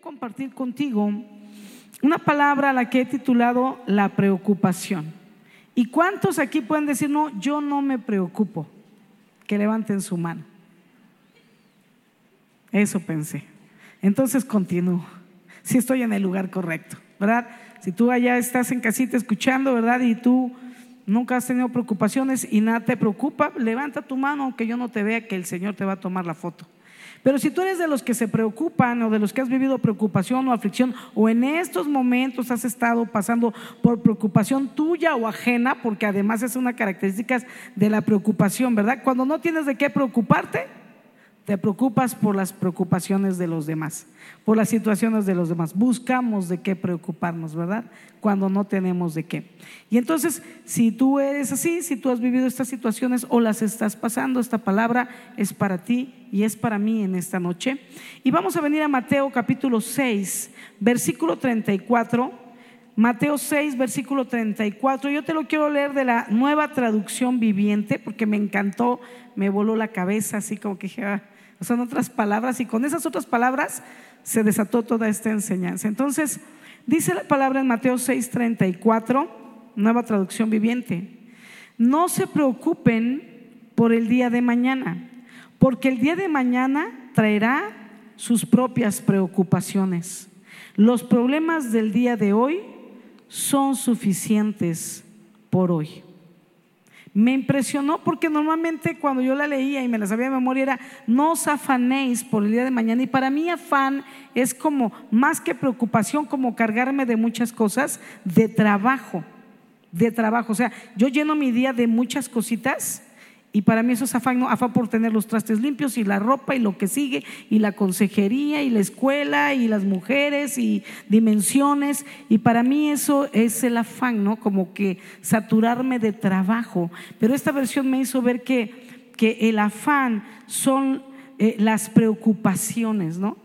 compartir contigo una palabra a la que he titulado la preocupación. ¿Y cuántos aquí pueden decir, no, yo no me preocupo? Que levanten su mano. Eso pensé. Entonces continúo. Si estoy en el lugar correcto, ¿verdad? Si tú allá estás en casita escuchando, ¿verdad? Y tú nunca has tenido preocupaciones y nada te preocupa, levanta tu mano aunque yo no te vea que el Señor te va a tomar la foto. Pero si tú eres de los que se preocupan o de los que has vivido preocupación o aflicción o en estos momentos has estado pasando por preocupación tuya o ajena, porque además es una característica de la preocupación, ¿verdad? Cuando no tienes de qué preocuparte, te preocupas por las preocupaciones de los demás, por las situaciones de los demás. Buscamos de qué preocuparnos, ¿verdad? Cuando no tenemos de qué. Y entonces, si tú eres así, si tú has vivido estas situaciones o las estás pasando, esta palabra es para ti y es para mí en esta noche. Y vamos a venir a Mateo capítulo 6, versículo 34. Mateo 6, versículo 34. Yo te lo quiero leer de la nueva traducción viviente porque me encantó, me voló la cabeza, así como que dije, ah, son otras palabras y con esas otras palabras se desató toda esta enseñanza. Entonces, dice la palabra en Mateo 6:34, nueva traducción viviente, no se preocupen por el día de mañana, porque el día de mañana traerá sus propias preocupaciones. Los problemas del día de hoy son suficientes por hoy. Me impresionó porque normalmente cuando yo la leía y me la sabía de memoria era, no os afanéis por el día de mañana. Y para mí afán es como, más que preocupación, como cargarme de muchas cosas, de trabajo, de trabajo. O sea, yo lleno mi día de muchas cositas y para mí eso es afán, ¿no? afán por tener los trastes limpios y la ropa y lo que sigue, y la consejería y la escuela y las mujeres y dimensiones. Y para mí eso es el afán, ¿no? Como que saturarme de trabajo. Pero esta versión me hizo ver que, que el afán son eh, las preocupaciones, ¿no?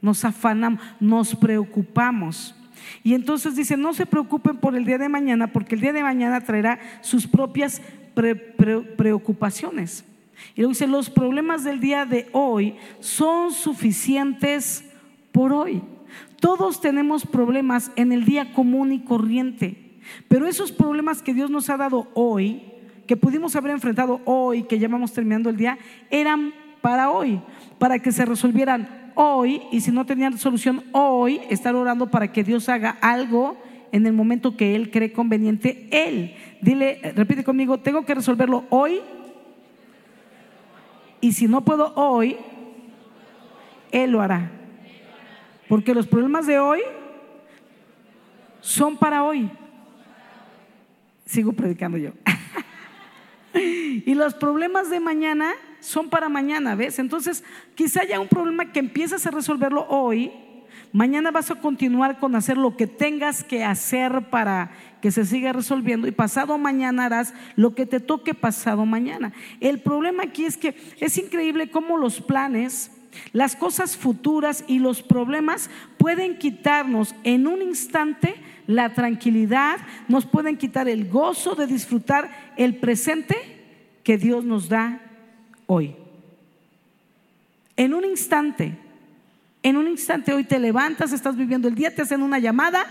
Nos afanamos, nos preocupamos. Y entonces dice, no se preocupen por el día de mañana, porque el día de mañana traerá sus propias preocupaciones. Y luego dice, los problemas del día de hoy son suficientes por hoy. Todos tenemos problemas en el día común y corriente, pero esos problemas que Dios nos ha dado hoy, que pudimos haber enfrentado hoy, que llamamos terminando el día, eran para hoy, para que se resolvieran hoy y si no tenían solución hoy, estar orando para que Dios haga algo en el momento que Él cree conveniente, Él. Dile, repite conmigo, tengo que resolverlo hoy. Y si no puedo hoy, Él lo hará. Porque los problemas de hoy son para hoy. Sigo predicando yo. y los problemas de mañana son para mañana, ¿ves? Entonces, quizá haya un problema que empiezas a resolverlo hoy Mañana vas a continuar con hacer lo que tengas que hacer para que se siga resolviendo y pasado mañana harás lo que te toque pasado mañana. El problema aquí es que es increíble cómo los planes, las cosas futuras y los problemas pueden quitarnos en un instante la tranquilidad, nos pueden quitar el gozo de disfrutar el presente que Dios nos da hoy. En un instante en un instante hoy te levantas, estás viviendo el día, te hacen una llamada,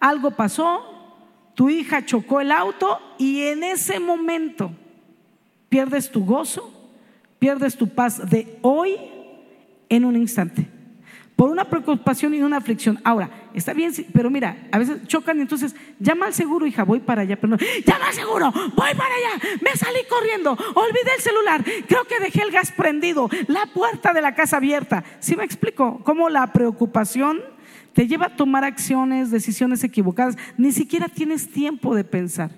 algo pasó, tu hija chocó el auto y en ese momento pierdes tu gozo, pierdes tu paz de hoy en un instante por una preocupación y una aflicción. Ahora, está bien, pero mira, a veces chocan y entonces llama al seguro, hija, voy para allá, pero no, llama al seguro, voy para allá, me salí corriendo, olvidé el celular, creo que dejé el gas prendido, la puerta de la casa abierta. ¿Sí me explico? Cómo la preocupación te lleva a tomar acciones, decisiones equivocadas, ni siquiera tienes tiempo de pensar.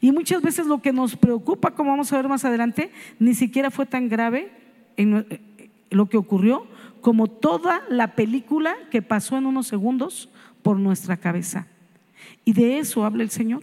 Y muchas veces lo que nos preocupa, como vamos a ver más adelante, ni siquiera fue tan grave en eh, lo que ocurrió como toda la película que pasó en unos segundos por nuestra cabeza. Y de eso habla el Señor.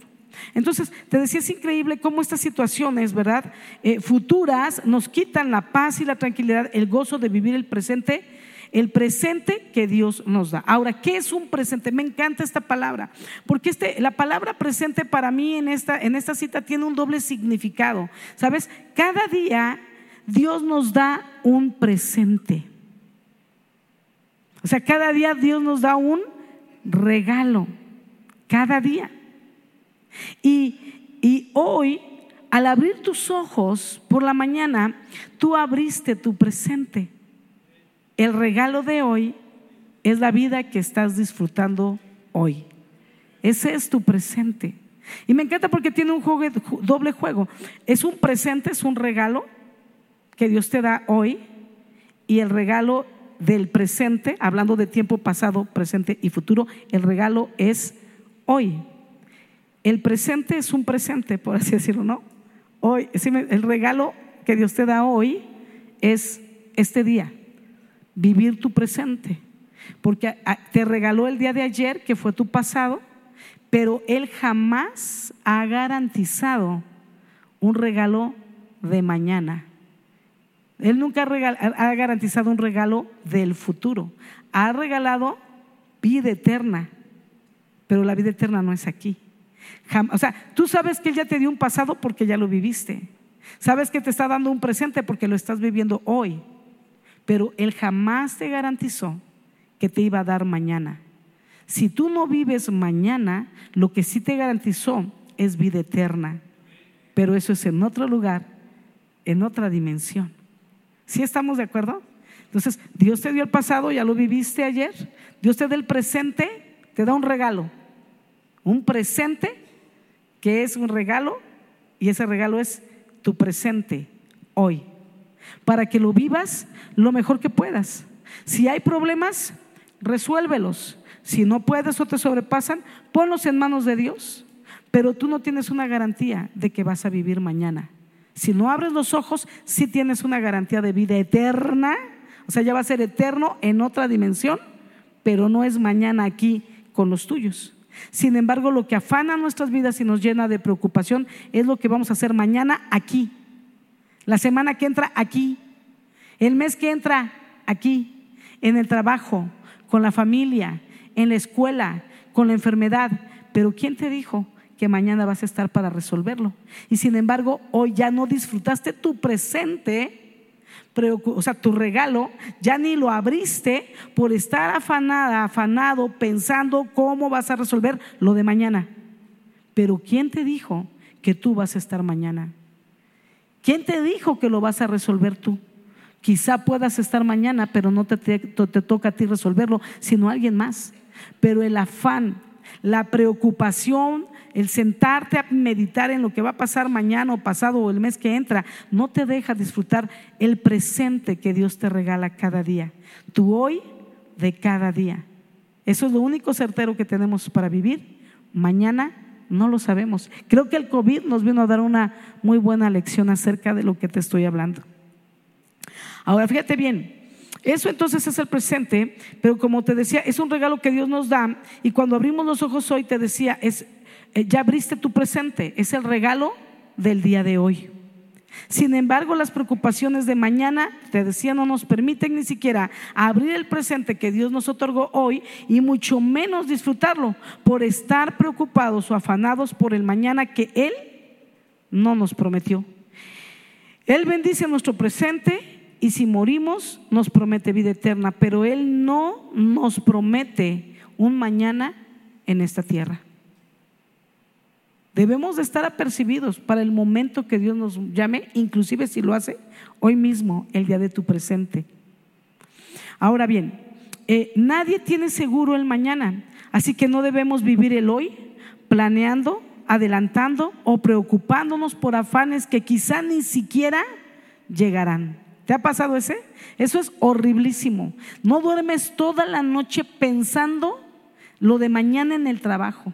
Entonces, te decía, es increíble cómo estas situaciones, ¿verdad? Eh, futuras nos quitan la paz y la tranquilidad, el gozo de vivir el presente, el presente que Dios nos da. Ahora, ¿qué es un presente? Me encanta esta palabra, porque este, la palabra presente para mí en esta, en esta cita tiene un doble significado. ¿Sabes? Cada día Dios nos da un presente. O sea, cada día Dios nos da un regalo, cada día. Y, y hoy, al abrir tus ojos por la mañana, tú abriste tu presente. El regalo de hoy es la vida que estás disfrutando hoy. Ese es tu presente. Y me encanta porque tiene un juego, doble juego. Es un presente, es un regalo que Dios te da hoy y el regalo del presente, hablando de tiempo pasado, presente y futuro, el regalo es hoy. El presente es un presente, por así decirlo, ¿no? Hoy, el regalo que Dios te da hoy es este día, vivir tu presente, porque te regaló el día de ayer, que fue tu pasado, pero Él jamás ha garantizado un regalo de mañana. Él nunca ha garantizado un regalo del futuro. Ha regalado vida eterna, pero la vida eterna no es aquí. o sea, tú sabes que Él ya te dio un pasado porque ya lo viviste. Sabes que te está dando un presente porque lo estás viviendo hoy. Pero Él jamás te garantizó que te iba a dar mañana. Si tú no vives mañana, lo que sí te garantizó es vida eterna. Pero eso es en otro lugar, en otra dimensión. ¿Sí estamos de acuerdo? Entonces, Dios te dio el pasado, ya lo viviste ayer. Dios te da el presente, te da un regalo. Un presente que es un regalo y ese regalo es tu presente hoy. Para que lo vivas lo mejor que puedas. Si hay problemas, resuélvelos. Si no puedes o te sobrepasan, ponlos en manos de Dios. Pero tú no tienes una garantía de que vas a vivir mañana. Si no abres los ojos, sí tienes una garantía de vida eterna. O sea, ya va a ser eterno en otra dimensión, pero no es mañana aquí con los tuyos. Sin embargo, lo que afana nuestras vidas y nos llena de preocupación es lo que vamos a hacer mañana aquí. La semana que entra aquí. El mes que entra aquí. En el trabajo, con la familia, en la escuela, con la enfermedad. Pero ¿quién te dijo que mañana vas a estar para resolverlo. Y sin embargo, hoy ya no disfrutaste tu presente, o sea, tu regalo, ya ni lo abriste por estar afanada, afanado, pensando cómo vas a resolver lo de mañana. Pero ¿quién te dijo que tú vas a estar mañana? ¿Quién te dijo que lo vas a resolver tú? Quizá puedas estar mañana, pero no te, te, te toca a ti resolverlo, sino a alguien más. Pero el afán, la preocupación, el sentarte a meditar en lo que va a pasar mañana o pasado o el mes que entra, no te deja disfrutar el presente que Dios te regala cada día. Tu hoy de cada día. Eso es lo único certero que tenemos para vivir. Mañana no lo sabemos. Creo que el COVID nos vino a dar una muy buena lección acerca de lo que te estoy hablando. Ahora, fíjate bien, eso entonces es el presente, pero como te decía, es un regalo que Dios nos da y cuando abrimos los ojos hoy, te decía, es ya abriste tu presente, es el regalo del día de hoy. Sin embargo, las preocupaciones de mañana, te decía, no nos permiten ni siquiera abrir el presente que Dios nos otorgó hoy y mucho menos disfrutarlo por estar preocupados o afanados por el mañana que Él no nos prometió. Él bendice nuestro presente y si morimos nos promete vida eterna, pero Él no nos promete un mañana en esta tierra. Debemos de estar apercibidos para el momento que Dios nos llame, inclusive si lo hace hoy mismo, el día de tu presente. Ahora bien, eh, nadie tiene seguro el mañana, así que no debemos vivir el hoy planeando, adelantando o preocupándonos por afanes que quizá ni siquiera llegarán. ¿Te ha pasado ese? Eso es horriblísimo. No duermes toda la noche pensando lo de mañana en el trabajo.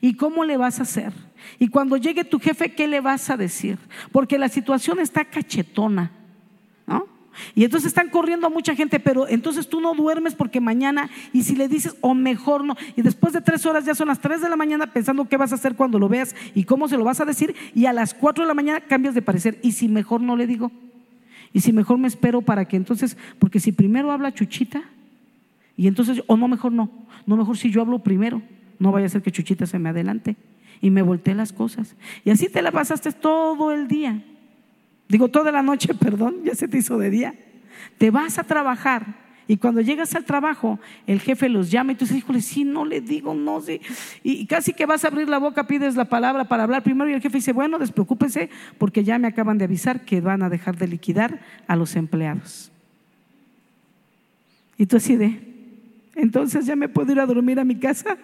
¿Y cómo le vas a hacer? Y cuando llegue tu jefe, ¿qué le vas a decir? Porque la situación está cachetona. ¿no? Y entonces están corriendo a mucha gente, pero entonces tú no duermes porque mañana, y si le dices, o mejor no, y después de tres horas ya son las tres de la mañana pensando qué vas a hacer cuando lo veas y cómo se lo vas a decir, y a las cuatro de la mañana cambias de parecer, y si mejor no le digo, y si mejor me espero para que entonces, porque si primero habla Chuchita, y entonces, o no, mejor no, no, mejor si yo hablo primero, no vaya a ser que Chuchita se me adelante y me volteé las cosas. Y así te la pasaste todo el día. Digo, toda la noche, perdón, ya se te hizo de día. Te vas a trabajar Y cuando llegas al trabajo, el jefe los llama y tú dices, híjole, sí, no le digo, no sé. Y casi que vas a abrir la boca, pides la palabra para hablar primero y el jefe dice, bueno, despreocúpese porque ya me acaban de avisar que van a dejar de liquidar a los empleados. Y tú así de, entonces ya me puedo ir a dormir a mi casa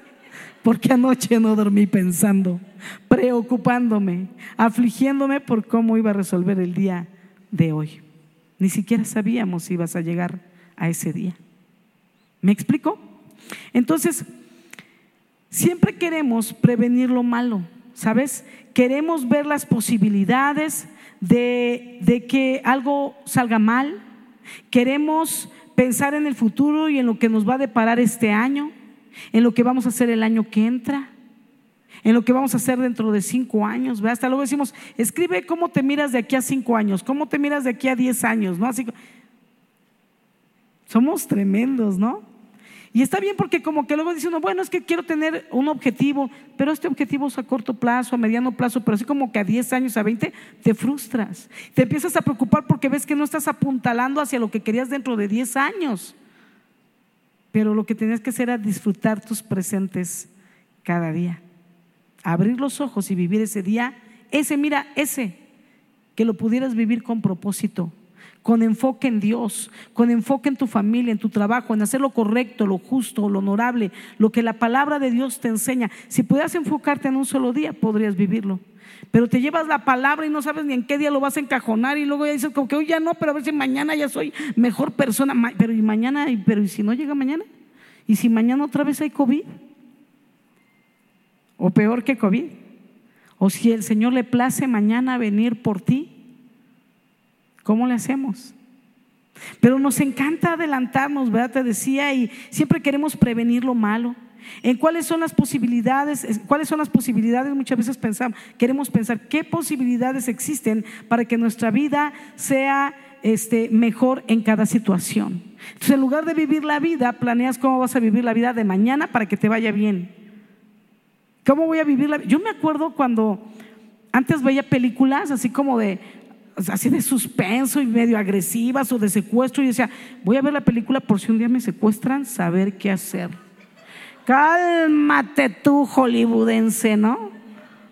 porque anoche no dormí pensando, preocupándome, afligiéndome por cómo iba a resolver el día de hoy. Ni siquiera sabíamos si ibas a llegar a ese día. ¿Me explico? Entonces, siempre queremos prevenir lo malo, ¿sabes? Queremos ver las posibilidades de, de que algo salga mal. Queremos pensar en el futuro y en lo que nos va a deparar este año, en lo que vamos a hacer el año que entra, en lo que vamos a hacer dentro de cinco años. Hasta luego decimos, escribe cómo te miras de aquí a cinco años, cómo te miras de aquí a diez años, ¿no? Así, somos tremendos, ¿no? Y está bien porque como que luego dice uno, bueno, es que quiero tener un objetivo, pero este objetivo es a corto plazo, a mediano plazo, pero así como que a 10 años, a 20, te frustras. Te empiezas a preocupar porque ves que no estás apuntalando hacia lo que querías dentro de 10 años. Pero lo que tenías que hacer era disfrutar tus presentes cada día. Abrir los ojos y vivir ese día, ese, mira, ese, que lo pudieras vivir con propósito con enfoque en Dios, con enfoque en tu familia, en tu trabajo, en hacer lo correcto, lo justo, lo honorable, lo que la palabra de Dios te enseña. Si pudieras enfocarte en un solo día, podrías vivirlo. Pero te llevas la palabra y no sabes ni en qué día lo vas a encajonar y luego ya dices como que hoy ya no, pero a ver si mañana ya soy mejor persona. Pero y mañana, pero ¿y si no llega mañana? ¿Y si mañana otra vez hay COVID? O peor que COVID. O si el Señor le place mañana venir por ti ¿Cómo le hacemos? Pero nos encanta adelantarnos, ¿verdad? Te decía, y siempre queremos prevenir lo malo. ¿En cuáles son las posibilidades? ¿Cuáles son las posibilidades? Muchas veces pensamos, queremos pensar qué posibilidades existen para que nuestra vida sea este, mejor en cada situación. Entonces, en lugar de vivir la vida, planeas cómo vas a vivir la vida de mañana para que te vaya bien. ¿Cómo voy a vivir la vida? Yo me acuerdo cuando antes veía películas así como de así de suspenso y medio agresivas o de secuestro y decía, voy a ver la película por si un día me secuestran, saber qué hacer. Cálmate tú, hollywoodense, ¿no?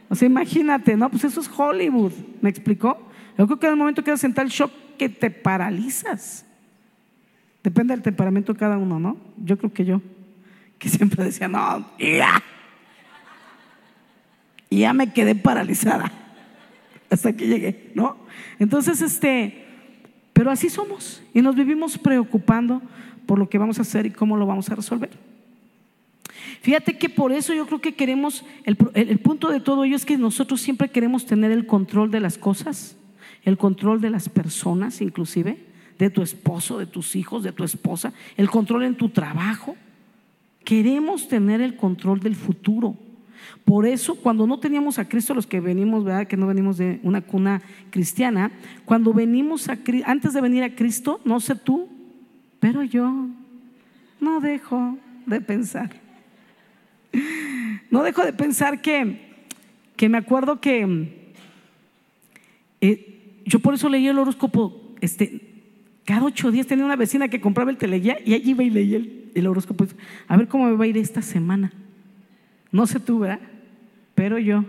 O sea, imagínate, ¿no? Pues eso es Hollywood, ¿me explicó? Yo creo que en el momento que vas a el shock que te paralizas. Depende del temperamento de cada uno, ¿no? Yo creo que yo, que siempre decía, no, ya. Y ya me quedé paralizada hasta que llegué, ¿no? Entonces, este, pero así somos y nos vivimos preocupando por lo que vamos a hacer y cómo lo vamos a resolver. Fíjate que por eso yo creo que queremos, el, el, punto de todo ello es que nosotros siempre queremos tener el control de las cosas, el control de las personas inclusive, de tu esposo, de tus hijos, de tu esposa, el control en tu trabajo. Queremos tener el control del futuro. Por eso, cuando no teníamos a Cristo, los que venimos, ¿verdad? Que no venimos de una cuna cristiana, cuando venimos a antes de venir a Cristo, no sé tú, pero yo no dejo de pensar. No dejo de pensar que, que me acuerdo que eh, yo por eso leí el horóscopo, este, cada ocho días tenía una vecina que compraba el teleguía y allí iba y leía el, el horóscopo. A ver cómo me va a ir esta semana. No sé tú, ¿verdad? Pero yo.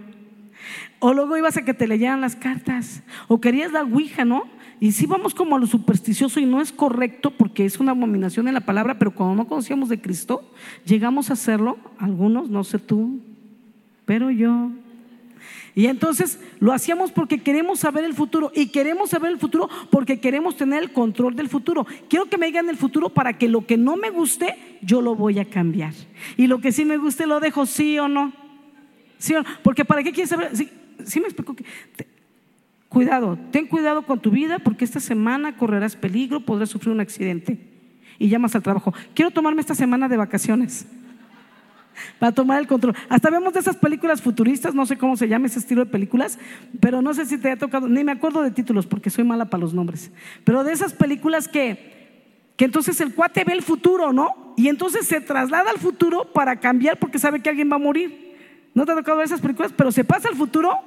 O luego ibas a que te leyeran las cartas. O querías la Ouija, ¿no? Y sí vamos como a lo supersticioso y no es correcto porque es una abominación en la palabra, pero cuando no conocíamos de Cristo, llegamos a hacerlo, algunos, no sé tú, pero yo. Y entonces lo hacíamos porque queremos saber el futuro y queremos saber el futuro porque queremos tener el control del futuro. Quiero que me digan el futuro para que lo que no me guste, yo lo voy a cambiar. Y lo que sí me guste, lo dejo sí o no. ¿Sí o no? Porque para qué quieres saber, sí, me explico cuidado, ten cuidado con tu vida porque esta semana correrás peligro, podrás sufrir un accidente. Y llamas al trabajo. Quiero tomarme esta semana de vacaciones para tomar el control. Hasta vemos de esas películas futuristas, no sé cómo se llama ese estilo de películas, pero no sé si te ha tocado, ni me acuerdo de títulos porque soy mala para los nombres, pero de esas películas que, que entonces el cuate ve el futuro, ¿no? Y entonces se traslada al futuro para cambiar porque sabe que alguien va a morir. ¿No te ha tocado ver esas películas? Pero se pasa al futuro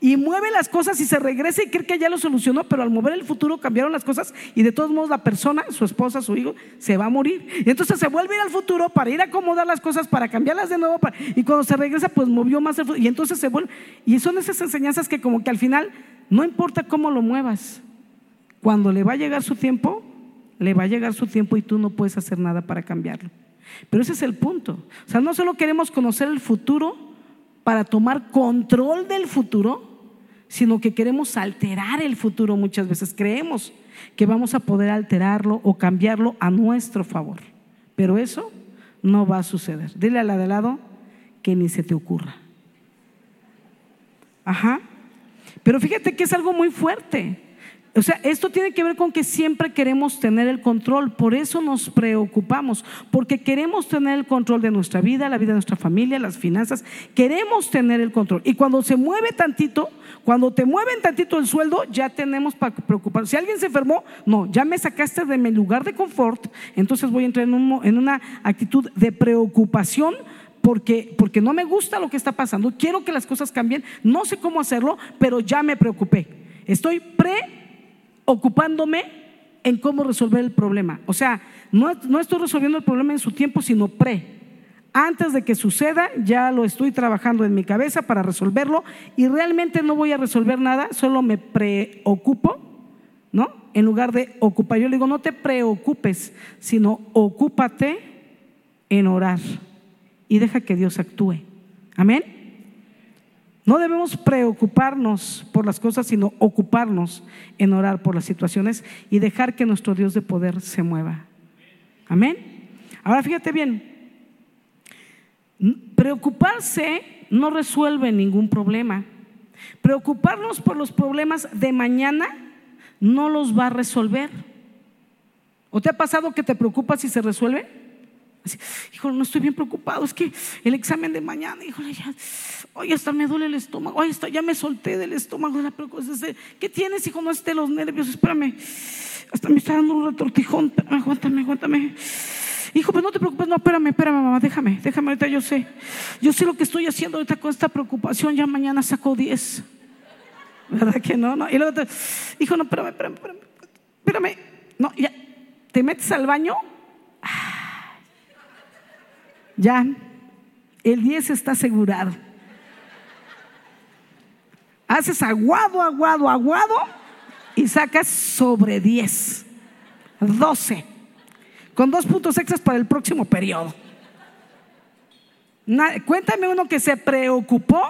y mueve las cosas y se regresa y cree que ya lo solucionó, pero al mover el futuro cambiaron las cosas y de todos modos la persona, su esposa, su hijo, se va a morir. Y entonces se vuelve a ir al futuro para ir a acomodar las cosas, para cambiarlas de nuevo, y cuando se regresa, pues movió más el futuro. Y entonces se vuelve. Y son esas enseñanzas que como que al final, no importa cómo lo muevas, cuando le va a llegar su tiempo, le va a llegar su tiempo y tú no puedes hacer nada para cambiarlo. Pero ese es el punto. O sea, no solo queremos conocer el futuro para tomar control del futuro, sino que queremos alterar el futuro muchas veces. Creemos que vamos a poder alterarlo o cambiarlo a nuestro favor. Pero eso no va a suceder. Dile a la de lado que ni se te ocurra. Ajá. Pero fíjate que es algo muy fuerte. O sea, esto tiene que ver con que siempre queremos tener el control, por eso nos preocupamos, porque queremos tener el control de nuestra vida, la vida de nuestra familia, las finanzas, queremos tener el control. Y cuando se mueve tantito, cuando te mueven tantito el sueldo, ya tenemos para preocupar. Si alguien se enfermó, no, ya me sacaste de mi lugar de confort, entonces voy a entrar en, en una actitud de preocupación porque, porque no me gusta lo que está pasando, quiero que las cosas cambien, no sé cómo hacerlo, pero ya me preocupé. Estoy pre ocupándome en cómo resolver el problema. O sea, no, estoy resolviendo el problema en su tiempo, sino pre. Antes de que suceda, ya lo estoy trabajando en mi cabeza para resolverlo y realmente no voy a resolver nada, solo me preocupo, ¿no? En lugar de ocupar, yo le digo, no te preocupes, sino ocúpate en orar y deja que Dios actúe. Amén. No debemos preocuparnos por las cosas, sino ocuparnos en orar por las situaciones y dejar que nuestro Dios de poder se mueva. Amén. Ahora fíjate bien, preocuparse no resuelve ningún problema. Preocuparnos por los problemas de mañana no los va a resolver. ¿O te ha pasado que te preocupas y se resuelve? Híjole, no estoy bien preocupado, es que el examen de mañana, híjole, ya, hoy hasta me duele el estómago, hoy hasta ya me solté del estómago de la preocupación. ¿Qué tienes, hijo? No esté los nervios, espérame, hasta me está dando un retortijón, aguántame, aguántame. Hijo, pues no te preocupes, no, espérame, espérame, mamá, déjame, déjame, ahorita yo sé. Yo sé lo que estoy haciendo ahorita con esta preocupación, ya mañana saco 10. ¿Verdad que no? no? Y luego hijo, no, espérame, espérame, espérame, espérame. No, ya, te metes al baño. Ya, el 10 está asegurado. Haces aguado, aguado, aguado y sacas sobre 10, 12, con dos puntos extras para el próximo periodo. cuéntame uno que se preocupó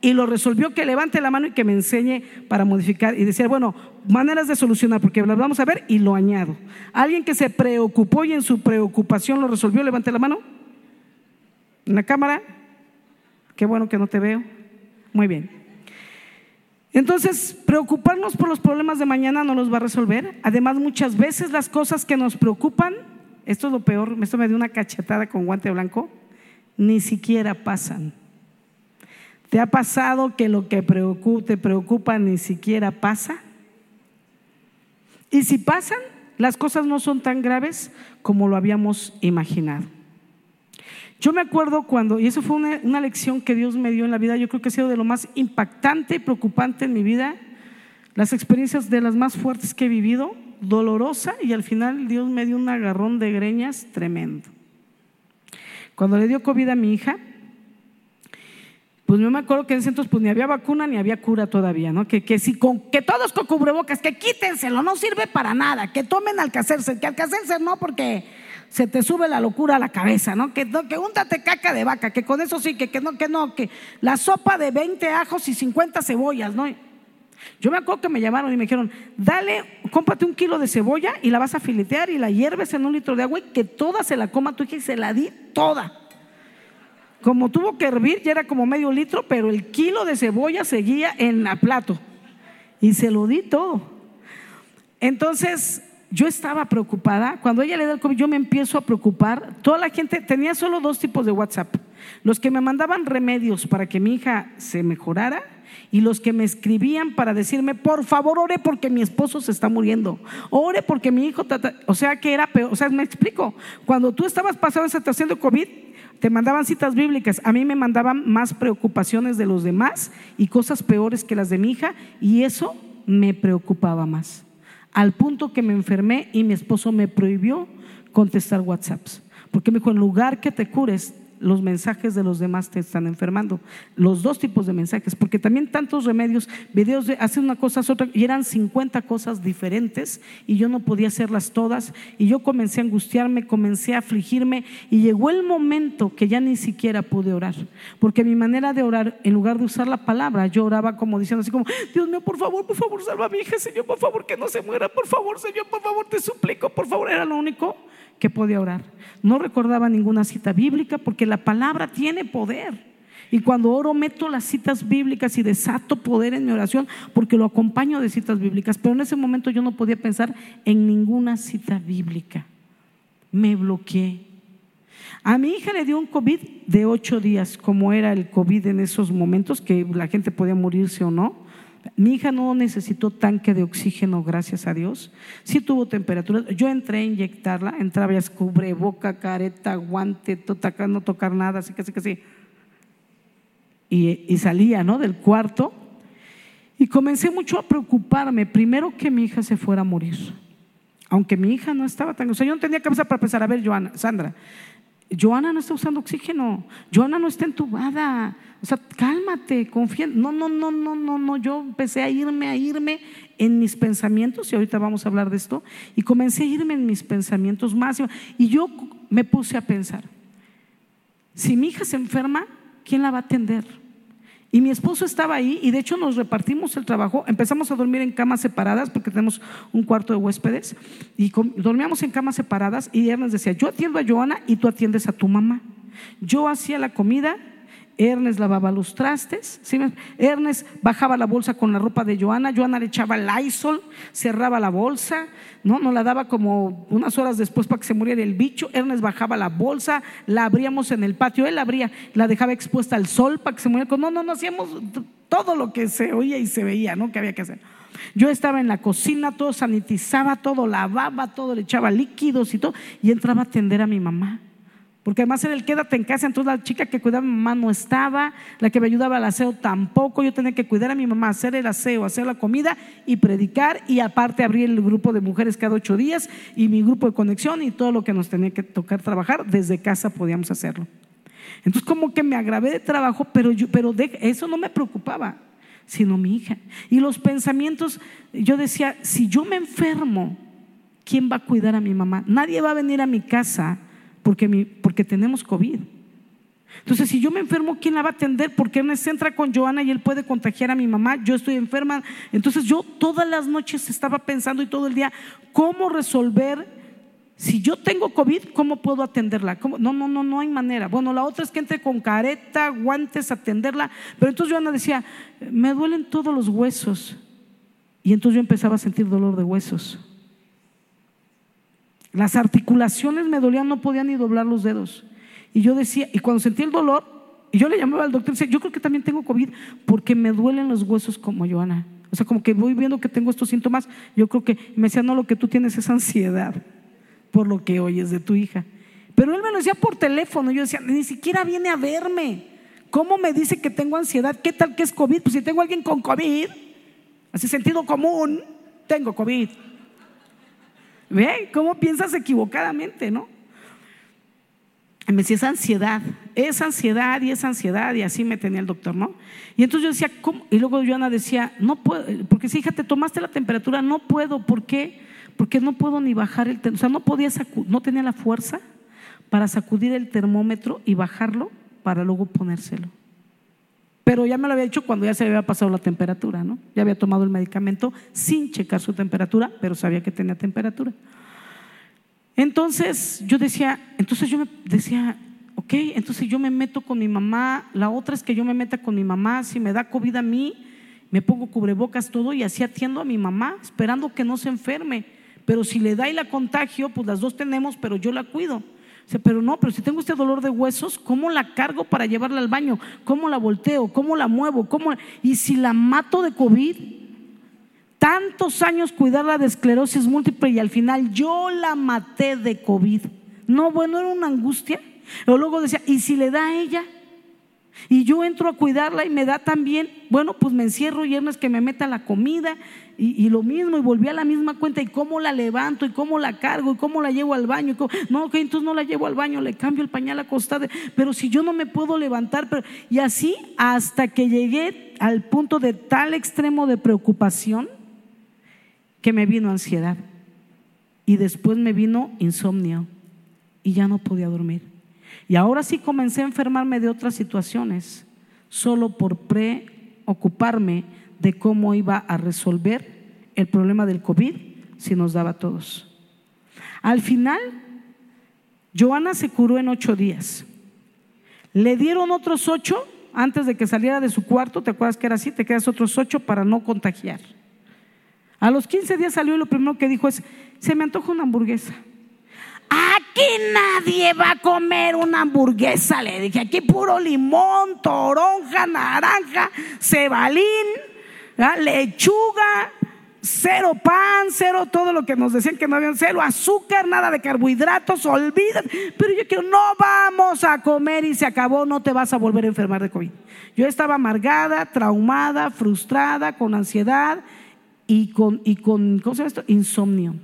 y lo resolvió, que levante la mano y que me enseñe para modificar y decir, bueno, maneras de solucionar, porque las vamos a ver y lo añado. Alguien que se preocupó y en su preocupación lo resolvió, levante la mano. ¿En la cámara? Qué bueno que no te veo. Muy bien. Entonces, preocuparnos por los problemas de mañana no los va a resolver. Además, muchas veces las cosas que nos preocupan, esto es lo peor, esto me dio una cachetada con guante blanco, ni siquiera pasan. ¿Te ha pasado que lo que te preocupa ni siquiera pasa? Y si pasan, las cosas no son tan graves como lo habíamos imaginado. Yo me acuerdo cuando, y eso fue una, lección que Dios me dio en la vida, yo creo que ha sido de lo más impactante y preocupante en mi vida, las experiencias de las más fuertes que he vivido, dolorosa, y al final Dios me dio un agarrón de greñas tremendo. Cuando le dio COVID a mi hija, pues yo me acuerdo que en ese entonces pues ni había vacuna ni había cura todavía, ¿no? Que, que si con, que todos con cubrebocas, que quítenselo, no sirve para nada, que tomen alcacerse, que alcacerse no porque se te sube la locura a la cabeza, ¿no? Que, no, que úntate caca de vaca, que con eso sí, que, que no, que no, que la sopa de 20 ajos y 50 cebollas, ¿no? Yo me acuerdo que me llamaron y me dijeron, dale, cómprate un kilo de cebolla y la vas a filetear y la hierves en un litro de agua y que toda se la coma tu hija y se la di toda. Como tuvo que hervir, ya era como medio litro, pero el kilo de cebolla seguía en la plato. Y se lo di todo. Entonces, yo estaba preocupada. Cuando ella le da el COVID, yo me empiezo a preocupar. Toda la gente tenía solo dos tipos de WhatsApp. Los que me mandaban remedios para que mi hija se mejorara Y los que me escribían para decirme, por favor, ore porque mi esposo se está muriendo. Ore porque mi hijo, o sea, que era peor. O sea, me explico. Cuando tú estabas pasando esa situación de COVID, te mandaban citas bíblicas. A mí me mandaban más preocupaciones de los demás y cosas peores que las de mi hija. Y eso me preocupaba más. Al punto que me enfermé y mi esposo me prohibió contestar WhatsApps. Porque me dijo, en lugar que te cures, los mensajes de los demás te están enfermando. Los dos tipos de mensajes, porque también tantos remedios, videos de hacer una cosa, otra, y eran 50 cosas diferentes y yo no podía hacerlas todas. Y yo comencé a angustiarme, comencé a afligirme y llegó el momento que ya ni siquiera pude orar. Porque mi manera de orar, en lugar de usar la palabra, yo oraba como diciendo así como, Dios mío, por favor, por favor, salva a mi hija, Señor, por favor, que no se muera, por favor, Señor, por favor, te suplico, por favor, era lo único que podía orar. No recordaba ninguna cita bíblica porque la palabra tiene poder. Y cuando oro meto las citas bíblicas y desato poder en mi oración porque lo acompaño de citas bíblicas. Pero en ese momento yo no podía pensar en ninguna cita bíblica. Me bloqueé. A mi hija le dio un COVID de ocho días, como era el COVID en esos momentos, que la gente podía morirse o no. Mi hija no necesitó tanque de oxígeno, gracias a Dios. Sí tuvo temperatura. Yo entré a inyectarla, entraba ya cubre boca, careta, guante, no tocar nada, así que así que sí. Y, y salía ¿no? del cuarto y comencé mucho a preocuparme. Primero que mi hija se fuera a morir. Aunque mi hija no estaba tan. O sea, yo no tenía cabeza para pensar, a ver, Joana, Sandra, Joana no está usando oxígeno, Joana no está entubada, o sea, cálmate, confía. No, no, no, no, no, no. Yo empecé a irme, a irme en mis pensamientos, y ahorita vamos a hablar de esto, y comencé a irme en mis pensamientos más. Y yo me puse a pensar, si mi hija se enferma, ¿quién la va a atender? Y mi esposo estaba ahí y de hecho nos repartimos el trabajo. Empezamos a dormir en camas separadas porque tenemos un cuarto de huéspedes y dormíamos en camas separadas y nos decía, yo atiendo a Joana y tú atiendes a tu mamá. Yo hacía la comida Ernest lavaba los trastes, Ernest bajaba la bolsa con la ropa de Joana, Joana le echaba el Lysol, cerraba la bolsa, ¿no? Nos la daba como unas horas después para que se muriera el bicho, Ernest bajaba la bolsa, la abríamos en el patio, él abría, la dejaba expuesta al sol para que se muriera, no, no, no hacíamos todo lo que se oía y se veía, ¿no? Que había que hacer. Yo estaba en la cocina, todo sanitizaba, todo lavaba, todo le echaba líquidos y todo, y entraba a atender a mi mamá. Porque además era el quédate en casa, entonces la chica que cuidaba a mi mamá no estaba, la que me ayudaba al aseo tampoco, yo tenía que cuidar a mi mamá, hacer el aseo, hacer la comida y predicar y aparte abrir el grupo de mujeres cada ocho días y mi grupo de conexión y todo lo que nos tenía que tocar trabajar, desde casa podíamos hacerlo. Entonces como que me agravé de trabajo, pero, pero eso no me preocupaba, sino mi hija. Y los pensamientos, yo decía, si yo me enfermo, ¿quién va a cuidar a mi mamá? Nadie va a venir a mi casa porque, mi, porque tenemos COVID. Entonces, si yo me enfermo, ¿quién la va a atender? Porque Ernest entra con Joana y él puede contagiar a mi mamá, yo estoy enferma. Entonces, yo todas las noches estaba pensando y todo el día, ¿cómo resolver? Si yo tengo COVID, ¿cómo puedo atenderla? No, no, no, no hay manera. Bueno, la otra es que entre con careta, guantes, atenderla. Pero entonces Joana decía, me duelen todos los huesos. Y entonces yo empezaba a sentir dolor de huesos. Las articulaciones me dolían, no podía ni doblar los dedos. Y yo decía, y cuando sentí el dolor, y yo le llamaba al doctor y decía, yo creo que también tengo COVID porque me duelen los huesos como Joana. O sea, como que voy viendo que tengo estos síntomas, yo creo que me decía, no, lo que tú tienes es ansiedad por lo que oyes de tu hija. Pero él me lo decía por teléfono, yo decía, ni siquiera viene a verme. ¿Cómo me dice que tengo ansiedad? ¿Qué tal que es COVID? Pues si tengo alguien con COVID, así sentido común, tengo COVID. ¿Ve? ¿Cómo piensas equivocadamente, no? me decía, es ansiedad, es ansiedad y es ansiedad, y así me tenía el doctor, ¿no? Y entonces yo decía, ¿cómo? Y luego Joana decía, no puedo, porque si te tomaste la temperatura, no puedo, ¿por qué? Porque no puedo ni bajar el, o sea, no podía, no tenía la fuerza para sacudir el termómetro y bajarlo para luego ponérselo. Pero ya me lo había dicho cuando ya se había pasado la temperatura, ¿no? Ya había tomado el medicamento sin checar su temperatura, pero sabía que tenía temperatura. Entonces yo decía, entonces yo me decía, ok, entonces yo me meto con mi mamá, la otra es que yo me meta con mi mamá, si me da COVID a mí, me pongo cubrebocas todo y así atiendo a mi mamá, esperando que no se enferme. Pero si le da y la contagio, pues las dos tenemos, pero yo la cuido. Pero no, pero si tengo este dolor de huesos, ¿cómo la cargo para llevarla al baño? ¿Cómo la volteo? ¿Cómo la muevo? ¿Cómo? Y si la mato de COVID, tantos años cuidarla de esclerosis múltiple y al final yo la maté de COVID. No, bueno, era una angustia. Pero luego decía, ¿y si le da a ella? Y yo entro a cuidarla y me da también, bueno, pues me encierro y es que me meta la comida y, lo mismo, y volví a la misma cuenta, y cómo la levanto, y cómo la cargo, y cómo la llevo al baño. no, que entonces no la llevo al baño, le cambio el pañal acostado, pero si yo no me puedo levantar, y así hasta que llegué al punto de tal extremo de preocupación que me vino ansiedad. Y después me vino insomnio, y ya no podía dormir. Y ahora sí comencé a enfermarme de otras situaciones, solo por preocuparme de cómo iba a resolver el problema del COVID si nos daba a todos. Al final, Joana se curó en ocho días. Le dieron otros ocho antes de que saliera de su cuarto, ¿te acuerdas que era así? Te quedas otros ocho para no contagiar. A los 15 días salió y lo primero que dijo es, se me antoja una hamburguesa. Aquí nadie va a comer una hamburguesa, le dije, aquí puro limón, toronja, naranja, cebalín lechuga, cero pan, cero todo lo que nos decían que no había, cero azúcar, nada de carbohidratos, olvida. Pero yo quiero, no vamos a comer y se acabó, no te vas a volver a enfermar de COVID. Yo estaba amargada, traumada, frustrada, con ansiedad y con, y con ¿cómo se llama esto? Insomnio.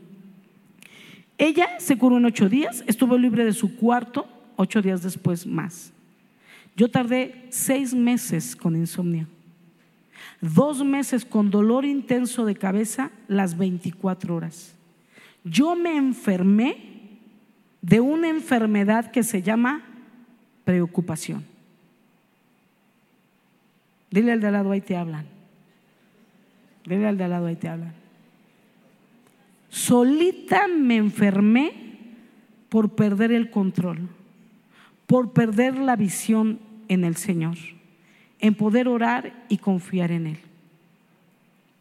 Ella se curó en ocho días, estuvo libre de su cuarto, ocho días después más. Yo tardé seis meses con insomnio dos meses con dolor intenso de cabeza las 24 horas. Yo me enfermé de una enfermedad que se llama preocupación. Dile al de al lado, ahí te hablan. Dile al de al lado, ahí te hablan. Solita me enfermé por perder el control, por perder la visión en el Señor en poder orar y confiar en Él.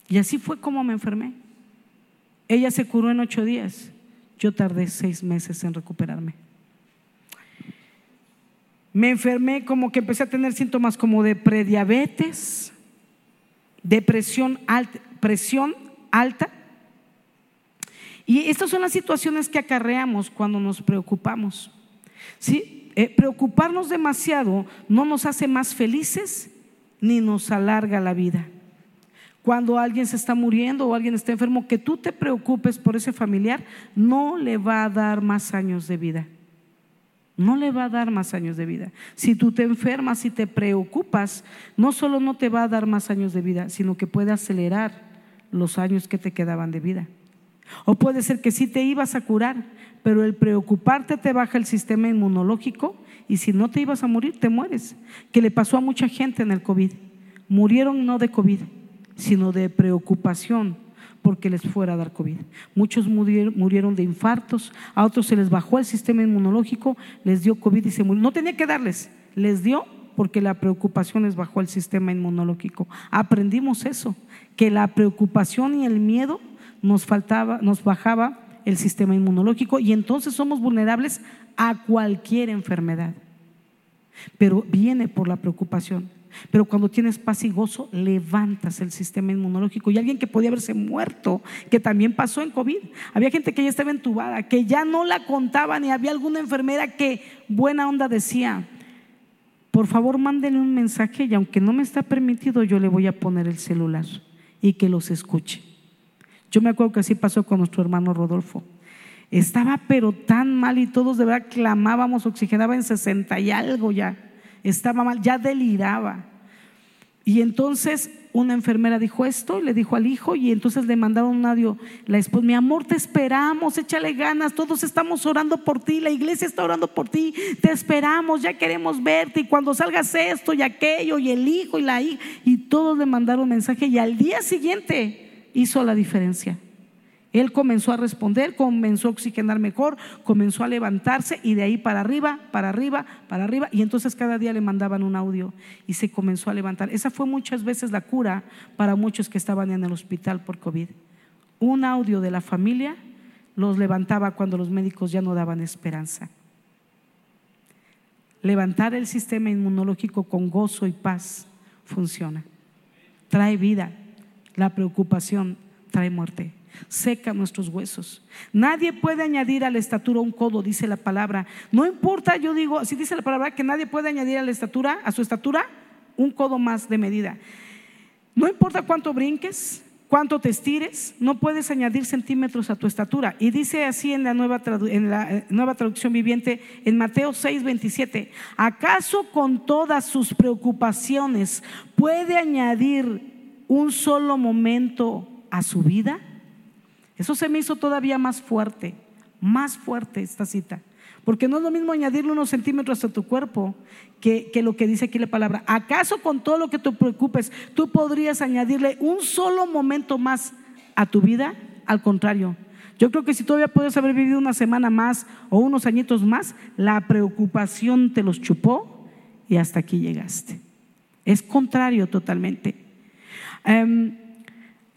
Y así fue como me enfermé. Ella se curó en ocho días. Yo tardé seis meses en recuperarme. Me enfermé como que empecé a tener síntomas como de prediabetes, depresión alta, presión alta. Y estas son las situaciones que acarreamos cuando nos preocupamos. ¿Sí? Eh, preocuparnos demasiado no nos hace más felices ni nos alarga la vida. Cuando alguien se está muriendo o alguien está enfermo, que tú te preocupes por ese familiar no le va a dar más años de vida. No le va a dar más años de vida. Si tú te enfermas y te preocupas, no solo no te va a dar más años de vida, sino que puede acelerar los años que te quedaban de vida. O puede ser que sí te ibas a curar, pero el preocuparte te baja el sistema inmunológico y si no te ibas a morir, te mueres. Que le pasó a mucha gente en el COVID. Murieron no de COVID, sino de preocupación porque les fuera a dar COVID. Muchos murieron de infartos, a otros se les bajó el sistema inmunológico, les dio COVID y se murieron. No tenía que darles, les dio porque la preocupación les bajó el sistema inmunológico. Aprendimos eso, que la preocupación y el miedo nos faltaba, nos bajaba el sistema inmunológico y entonces somos vulnerables a cualquier enfermedad. Pero viene por la preocupación. Pero cuando tienes paz y gozo, levantas el sistema inmunológico. Y alguien que podía haberse muerto, que también pasó en COVID. Había gente que ya estaba entubada, que ya no la contaban y había alguna enfermera que buena onda decía, por favor mándenle un mensaje y aunque no me está permitido, yo le voy a poner el celular y que los escuche. Yo me acuerdo que así pasó con nuestro hermano Rodolfo. Estaba pero tan mal y todos de verdad clamábamos, oxigenaba en 60 y algo ya. Estaba mal, ya deliraba. Y entonces una enfermera dijo esto, le dijo al hijo y entonces le mandaron un audio, la esposa, mi amor, te esperamos, échale ganas, todos estamos orando por ti, la iglesia está orando por ti, te esperamos, ya queremos verte y cuando salgas esto y aquello y el hijo y la hija y todos le mandaron mensaje y al día siguiente hizo la diferencia. Él comenzó a responder, comenzó a oxigenar mejor, comenzó a levantarse y de ahí para arriba, para arriba, para arriba. Y entonces cada día le mandaban un audio y se comenzó a levantar. Esa fue muchas veces la cura para muchos que estaban en el hospital por COVID. Un audio de la familia los levantaba cuando los médicos ya no daban esperanza. levantar el sistema inmunológico con gozo y paz funciona. Trae vida. La preocupación trae muerte. Seca nuestros huesos. Nadie puede añadir a la estatura un codo, dice la palabra. No importa, yo digo, así dice la palabra, que nadie puede añadir a la estatura, a su estatura, un codo más de medida. No importa cuánto brinques, cuánto te estires, no puedes añadir centímetros a tu estatura. Y dice así en la nueva, en la eh, nueva traducción viviente, en Mateo 6, 27, ¿acaso con todas sus preocupaciones puede añadir un solo momento a su vida? Eso se me hizo todavía más fuerte, más fuerte esta cita. Porque no es lo mismo añadirle unos centímetros a tu cuerpo que, lo que dice aquí la palabra. ¿Acaso con todo lo que te preocupes, tú podrías añadirle un solo momento más a tu vida? Al contrario, yo creo que si todavía puedes haber vivido una semana más o unos añitos más, la preocupación te los chupó y hasta aquí llegaste. Es contrario totalmente. Em,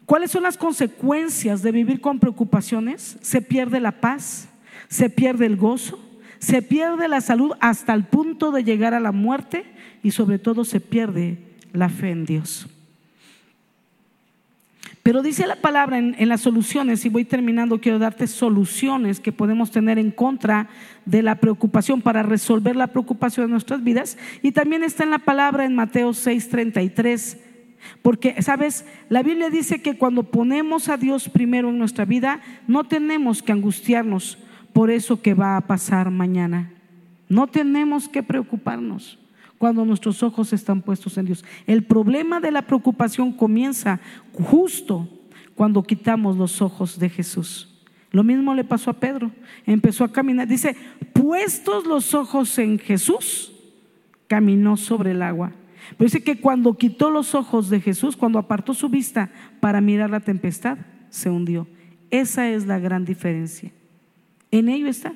¿Cuáles son las consecuencias de vivir con preocupaciones? Se pierde la paz, se pierde el gozo, se pierde la salud hasta el punto de llegar a la muerte y sobre todo se pierde la fe en Dios. Pero dice la palabra en, las soluciones, y voy terminando, quiero darte soluciones que podemos tener en contra de la preocupación para resolver la preocupación de nuestras vidas. Y también está en la palabra en Mateo 6:33. Porque, ¿sabes? La Biblia dice que cuando ponemos a Dios primero en nuestra vida, no tenemos que angustiarnos por eso que va a pasar mañana. No tenemos que preocuparnos cuando nuestros ojos están puestos en Dios. El problema de la preocupación comienza justo cuando quitamos los ojos de Jesús. Lo mismo le pasó a Pedro. Empezó a caminar. Dice, puestos los ojos en Jesús, caminó sobre el agua. Pero dice que cuando quitó los ojos de Jesús, cuando apartó su vista para mirar la tempestad, se hundió. Esa es la gran diferencia. En ello está.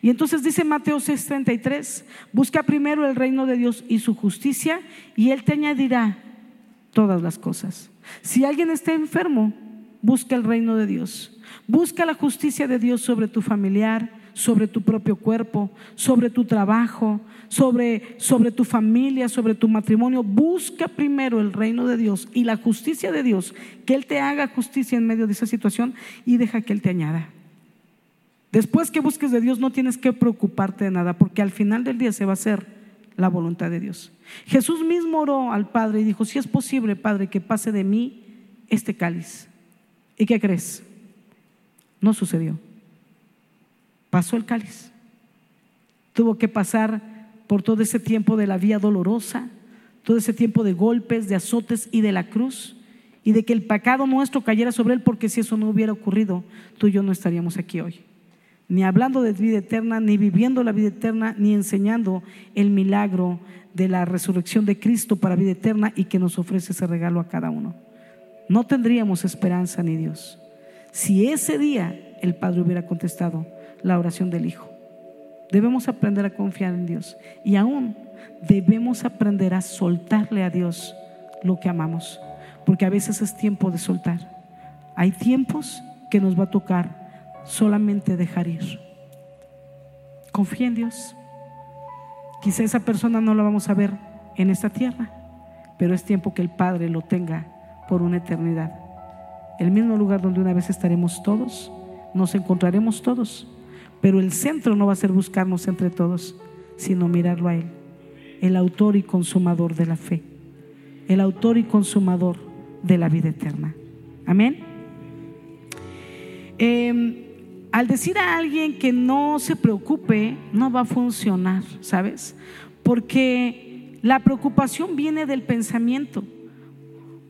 Y entonces dice Mateo 6:33, busca primero el reino de Dios y su justicia y Él te añadirá todas las cosas. Si alguien está enfermo, busca el reino de Dios. Busca la justicia de Dios sobre tu familiar, sobre tu propio cuerpo, sobre tu trabajo, sobre, sobre tu familia, sobre tu matrimonio. Busca primero el reino de Dios y la justicia de Dios, que Él te haga justicia en medio de esa situación y deja que Él te añada. Después que busques de Dios no tienes que preocuparte de nada, porque al final del día se va a hacer la voluntad de Dios. Jesús mismo oró al Padre y dijo, si es posible, Padre, que pase de mí este cáliz. ¿Y qué crees? No sucedió. Pasó el cáliz. Tuvo que pasar por todo ese tiempo de la vía dolorosa, todo ese tiempo de golpes, de azotes y de la cruz, y de que el pecado nuestro cayera sobre él, porque si eso no hubiera ocurrido, tú y yo no estaríamos aquí hoy ni hablando de vida eterna, ni viviendo la vida eterna, ni enseñando el milagro de la resurrección de Cristo para vida eterna y que nos ofrece ese regalo a cada uno. No tendríamos esperanza ni Dios si ese día el Padre hubiera contestado la oración del Hijo. Debemos aprender a confiar en Dios y aún debemos aprender a soltarle a Dios lo que amamos, porque a veces es tiempo de soltar. Hay tiempos que nos va a tocar solamente dejar ir. Confía en Dios. Quizá esa persona no la vamos a ver en esta tierra, pero es tiempo que el Padre lo tenga por una eternidad. El mismo lugar donde una vez estaremos todos, nos encontraremos todos, pero el centro no va a ser buscarnos entre todos, sino mirarlo a Él, el autor y consumador de la fe, el autor y consumador de la vida eterna. Amén. Eh, al decir a alguien que no se preocupe, no va a funcionar, ¿sabes? Porque la preocupación viene del pensamiento,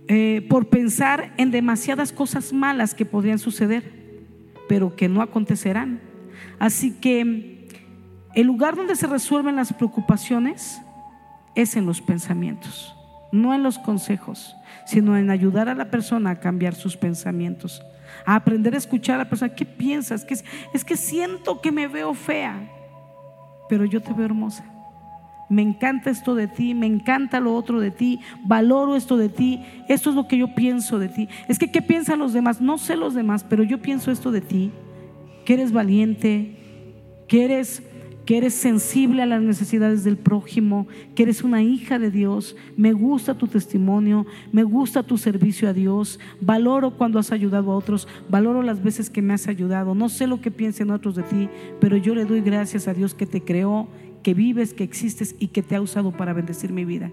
eh, por pensar en demasiadas cosas malas que podrían suceder, pero que no acontecerán. Así que el lugar donde se resuelven las preocupaciones es en los pensamientos, no en los consejos, sino en ayudar a la persona a cambiar sus pensamientos a aprender a escuchar a la persona. ¿Qué piensas? Que es, que siento que me veo fea, pero yo te veo hermosa. Me encanta esto de ti, me encanta lo otro de ti, valoro esto de ti, esto es lo que yo pienso de ti. Es que, ¿qué piensan los demás? No sé los demás, pero yo pienso esto de ti, que eres valiente, que eres que eres sensible a las necesidades del prójimo, que eres una hija de Dios. Me gusta tu testimonio, me gusta tu servicio a Dios. Valoro cuando has ayudado a otros, valoro las veces que me has ayudado. No sé lo que piensen otros de ti, pero yo le doy gracias a Dios que te creó, que vives, que existes y que te ha usado para bendecir mi vida.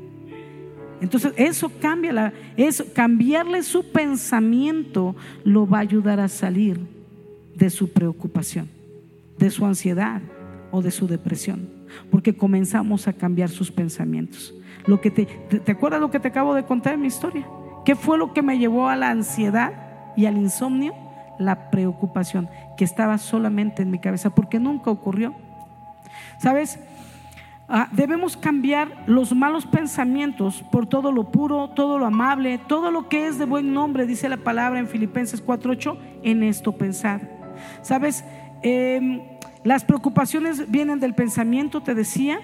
Entonces, eso cambia la, eso, cambiarle su pensamiento lo va a ayudar a salir de su preocupación, de su ansiedad o de su depresión, porque comenzamos a cambiar sus pensamientos. Lo que te, te, acuerdas lo que te acabo de contar en mi historia? ¿Qué fue lo que me llevó a la ansiedad y al insomnio? La preocupación que estaba solamente en mi cabeza, porque nunca ocurrió. ¿Sabes? Ah, debemos cambiar los malos pensamientos por todo lo puro, todo lo amable, todo lo que es de buen nombre, dice la palabra en Filipenses 4:8, en esto pensar. Sabes, em, las preocupaciones vienen del pensamiento, te decía,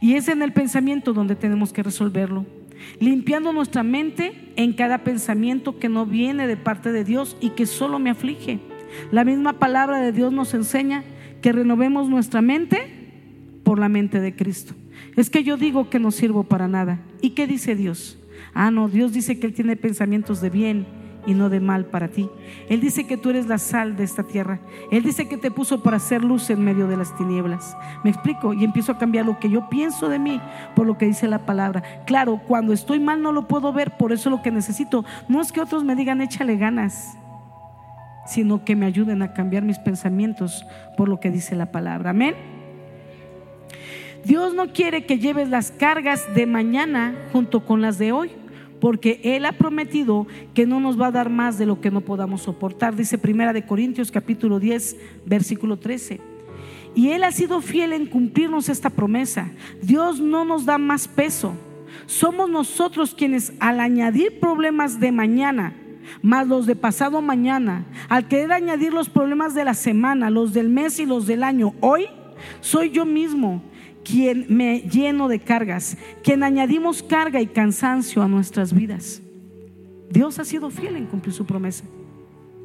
y es en el pensamiento donde tenemos que resolverlo. Limpiando nuestra mente en cada pensamiento que no viene de parte de Dios y que solo me aflige. La misma palabra de Dios nos enseña que renovemos nuestra mente por la mente de Cristo. Es que yo digo que no sirvo para nada. ¿Y qué dice Dios? Ah, no, Dios dice que Él tiene pensamientos de bien y no de mal para ti. Él dice que tú eres la sal de esta tierra. Él dice que te puso para hacer luz en medio de las tinieblas. Me explico y empiezo a cambiar lo que yo pienso de mí por lo que dice la palabra. Claro, cuando estoy mal no lo puedo ver, por eso lo que necesito no es que otros me digan échale ganas, sino que me ayuden a cambiar mis pensamientos por lo que dice la palabra. Amén. Dios no quiere que lleves las cargas de mañana junto con las de hoy, porque Él ha prometido que no nos va a dar más de lo que no podamos soportar. Dice Primera de Corintios capítulo 10, versículo 13. Y Él ha sido fiel en cumplirnos esta promesa. Dios no nos da más peso. Somos nosotros quienes al añadir problemas de mañana, más los de pasado mañana, al querer añadir los problemas de la semana, los del mes y los del año, hoy soy yo mismo quien me lleno de cargas, quien añadimos carga y cansancio a nuestras vidas. Dios ha sido fiel en cumplir su promesa.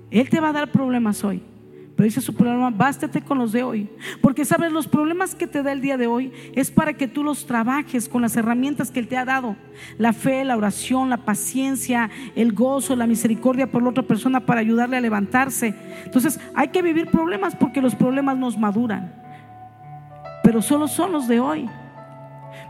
Él te va a dar problemas hoy. Pero dice su problema, bástate con los de hoy. Porque sabes, los problemas que te da el día de hoy es para que tú los trabajes con las herramientas que Él te ha dado. La fe, la oración, la paciencia, el gozo, la misericordia por la otra persona para ayudarle a levantarse. Entonces hay que vivir problemas porque los problemas nos maduran pero solo son los de hoy.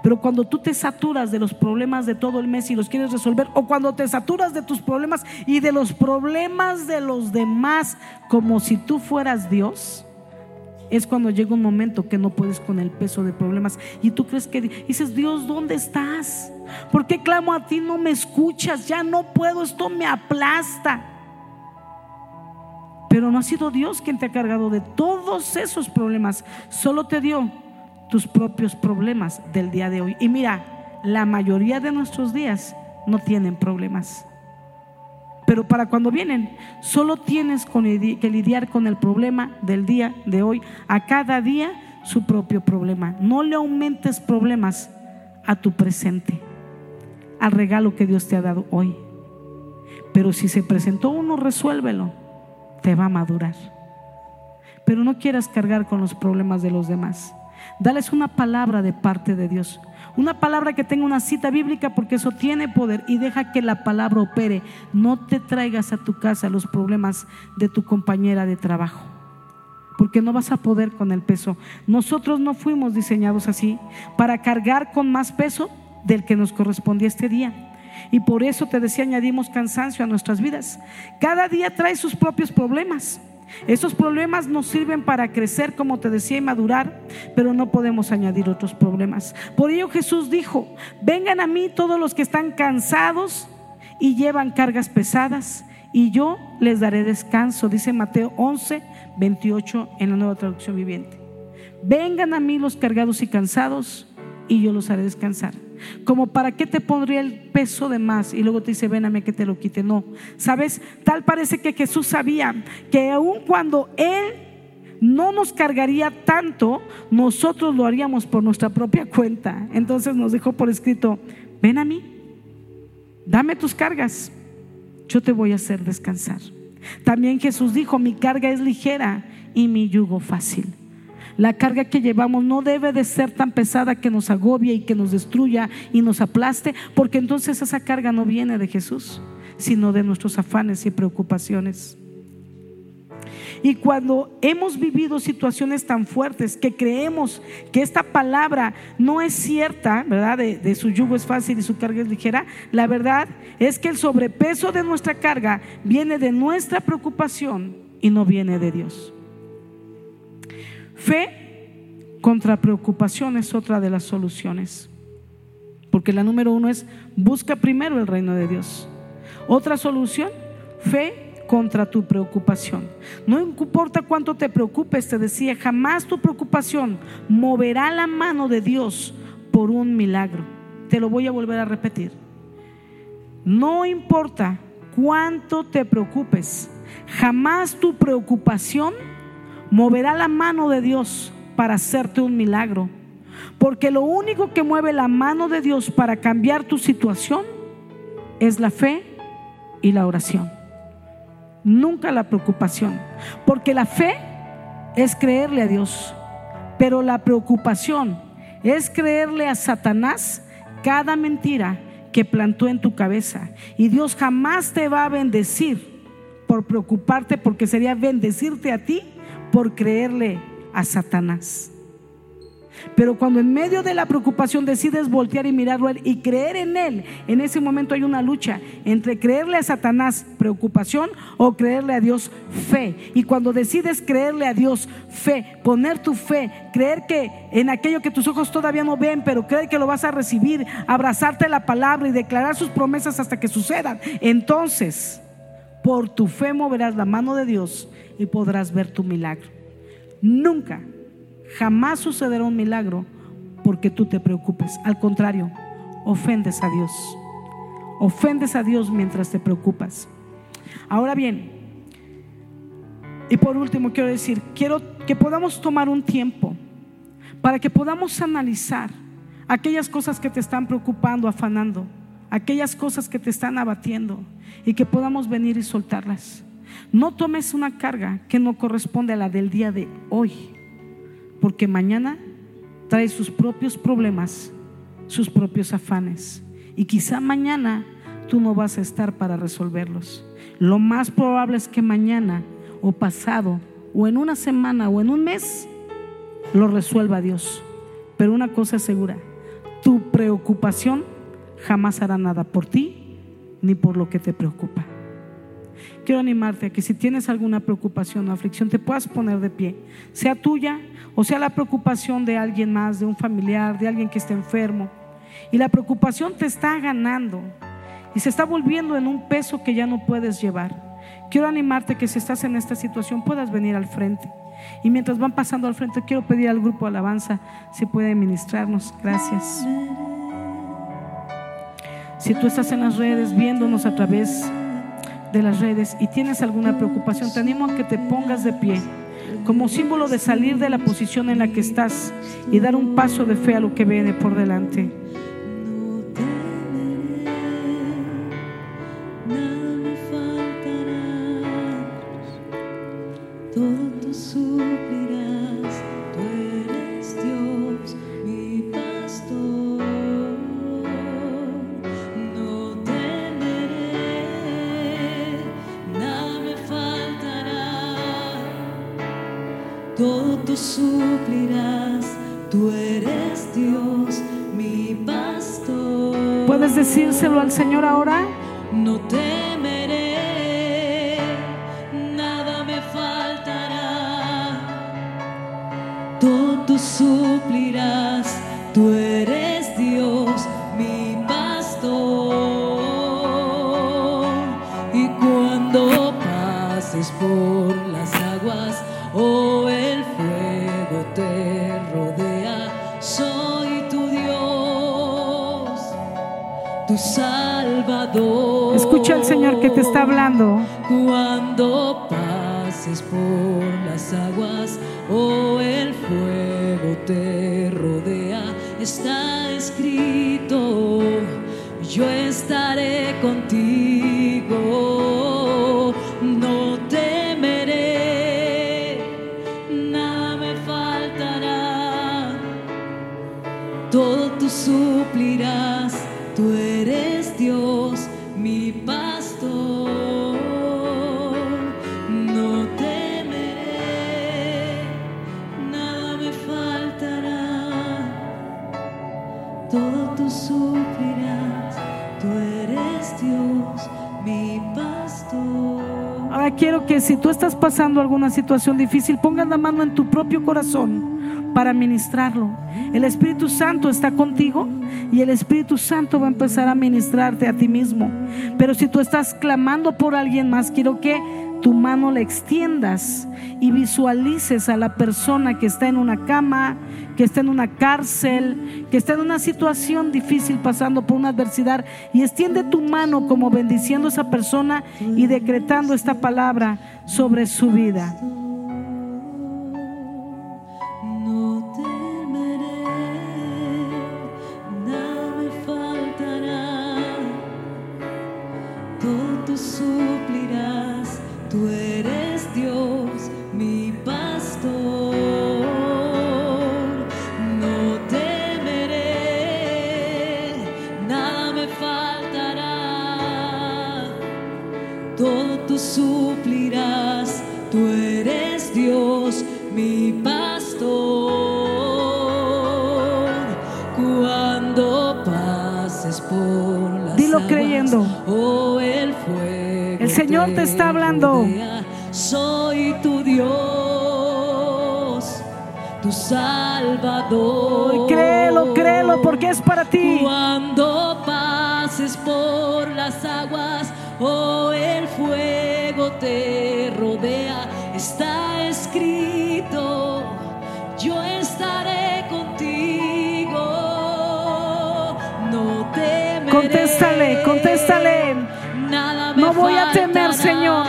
Pero cuando tú te saturas de los problemas de todo el mes y los quieres resolver, o cuando te saturas de tus problemas y de los problemas de los demás como si tú fueras Dios, es cuando llega un momento que no puedes con el peso de problemas y tú crees que dices, Dios, ¿dónde estás? ¿Por qué clamo a ti? No me escuchas, ya no puedo, esto me aplasta. Pero no ha sido Dios quien te ha cargado de todos esos problemas, solo te dio tus propios problemas del día de hoy. Y mira, la mayoría de nuestros días no tienen problemas. Pero para cuando vienen, solo tienes que lidiar con el problema del día de hoy. A cada día su propio problema. No le aumentes problemas a tu presente, al regalo que Dios te ha dado hoy. Pero si se presentó uno, resuélvelo. Te va a madurar. Pero no quieras cargar con los problemas de los demás. Dales una palabra de parte de Dios. Una palabra que tenga una cita bíblica porque eso tiene poder y deja que la palabra opere. No te traigas a tu casa los problemas de tu compañera de trabajo porque no vas a poder con el peso. Nosotros no fuimos diseñados así para cargar con más peso del que nos correspondía este día. Y por eso te decía, añadimos cansancio a nuestras vidas. Cada día trae sus propios problemas. Esos problemas nos sirven para crecer, como te decía, y madurar, pero no podemos añadir otros problemas. Por ello Jesús dijo, vengan a mí todos los que están cansados y llevan cargas pesadas, y yo les daré descanso, dice Mateo 11, 28 en la nueva traducción viviente. Vengan a mí los cargados y cansados, y yo los haré descansar. Como para qué te pondría el peso de más y luego te dice, ven a mí que te lo quite. No, ¿sabes? Tal parece que Jesús sabía que aun cuando Él no nos cargaría tanto, nosotros lo haríamos por nuestra propia cuenta. Entonces nos dejó por escrito, ven a mí, dame tus cargas, yo te voy a hacer descansar. También Jesús dijo, mi carga es ligera y mi yugo fácil. La carga que llevamos no debe de ser tan pesada que nos agobie y que nos destruya y nos aplaste, porque entonces esa carga no viene de Jesús, sino de nuestros afanes y preocupaciones. Y cuando hemos vivido situaciones tan fuertes que creemos que esta palabra no es cierta, ¿verdad? De, de, su yugo es fácil y su carga es ligera, la verdad es que el sobrepeso de nuestra carga viene de nuestra preocupación y no viene de Dios. Fe contra preocupación es otra de las soluciones. Porque la número uno es busca primero el reino de Dios. Otra solución, fe contra tu preocupación. No importa cuánto te preocupes, te decía, jamás tu preocupación moverá la mano de Dios por un milagro. Te lo voy a volver a repetir. No importa cuánto te preocupes, jamás tu preocupación moverá la mano de Dios para hacerte un milagro. Porque lo único que mueve la mano de Dios para cambiar tu situación es la fe y la oración nunca la preocupación. Porque la fe es creerle a Dios, pero la preocupación es creerle a Satanás cada mentira que plantó en tu cabeza. Y Dios jamás te va a bendecir por preocuparte, porque sería bendecirte a ti por creerle a Satanás. Pero cuando en medio de la preocupación decides voltear y mirarlo a Él y creer en Él, en ese momento hay una lucha entre creerle a Satanás preocupación o creerle a Dios fe. Y cuando decides creerle a Dios fe, poner tu fe, creer que en aquello que tus ojos todavía no ven, pero creer que lo vas a recibir, abrazarte la palabra y declarar sus promesas hasta que sucedan, entonces por tu fe moverás la mano de Dios y podrás ver tu milagro. Nunca Jamás sucederá un milagro porque tú te preocupes. Al contrario, ofendes a Dios. Ofendes a Dios mientras te preocupas. Ahora bien, y por último quiero decir, quiero que podamos tomar un tiempo para que podamos analizar aquellas cosas que te están preocupando, afanando, aquellas cosas que te están abatiendo y que podamos venir y soltarlas. No tomes una carga que no corresponde a la del día de hoy porque mañana trae sus propios problemas, sus propios afanes. Y quizá mañana tú no vas a estar para resolverlos. Lo más probable es que mañana o pasado o en una semana o en un mes lo resuelva Dios. Pero una cosa es segura, tu preocupación jamás hará nada por ti ni por lo que te preocupa. Quiero animarte a que si tienes alguna preocupación o aflicción te puedas poner de pie, sea tuya o sea la preocupación de alguien más, de un familiar, de alguien que esté enfermo. Y la preocupación te está ganando y se está volviendo en un peso que ya no puedes llevar. Quiero animarte que si estás en esta situación puedas venir al frente. Y mientras van pasando al frente, quiero pedir al grupo Alabanza si puede ministrarnos. Gracias. Si tú estás en las redes viéndonos a través de las redes y tienes alguna preocupación, te animo a que te pongas de pie como símbolo de salir de la posición en la que estás y dar un paso de fe a lo que viene por delante. Decírselo al Señor ahora? Estás pasando alguna situación difícil, pongas la mano en tu propio corazón para ministrarlo. El Espíritu Santo está contigo y el Espíritu Santo va a empezar a ministrarte a ti mismo. Pero si tú estás clamando por alguien más, quiero que tu mano le extiendas y visualices a la persona que está en una cama, que está en una cárcel, que está en una situación difícil pasando por una adversidad y extiende tu mano como bendiciendo a esa persona y decretando esta palabra sobre su vida. Señor te está hablando. Soy tu Dios, tu Salvador. Créelo, créelo, porque es para ti. Cuando pases por las aguas, oh, el fuego te rodea, está escrito, yo estaré contigo. No temeré. Contéstale, contéstale. No voy a temer. Señor.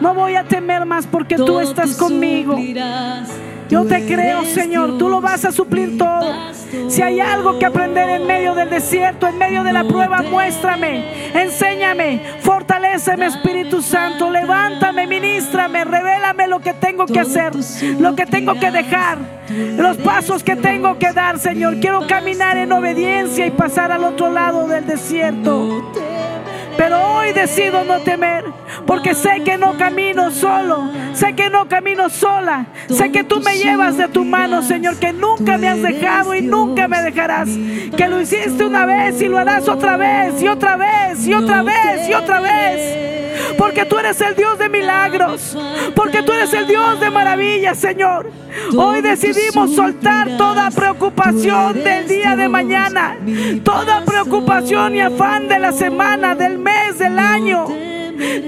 No voy a temer más porque tú estás conmigo. Yo te creo, Señor. Tú lo vas a suplir todo. Si hay algo que aprender en medio del desierto, en medio de la prueba, muéstrame, enséñame, fortaleceme, Espíritu Santo. Levántame, ministrame, revélame lo que tengo que hacer, lo que tengo que dejar, los pasos que tengo que dar, Señor. Quiero caminar en obediencia y pasar al otro lado del desierto. Pero hoy decido no temer, porque sé que no camino solo, sé que no camino sola, sé que tú me llevas de tu mano, Señor, que nunca me has dejado y nunca me dejarás, que lo hiciste una vez y lo harás otra vez y otra vez y otra vez y otra vez. Porque tú eres el Dios de milagros, porque tú eres el Dios de maravillas, Señor. Hoy decidimos soltar toda preocupación del día de mañana, toda preocupación y afán de la semana, del mes, del año.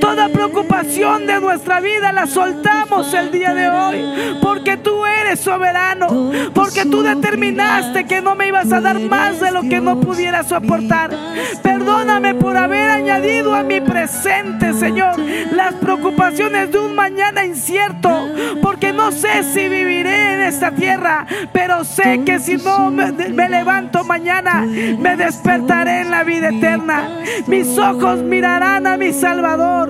Toda preocupación de nuestra vida la soltamos el día de hoy, porque tú eres soberano, porque tú determinaste que no me ibas a dar más de lo que no pudiera soportar. Perdóname por haber añadido a mi presente, Señor, las preocupaciones de un mañana incierto, porque no sé si viviré en esta tierra, pero sé que si no me, me levanto mañana, me despertaré en la vida eterna. Mis ojos mirarán a mi Salvador. favor,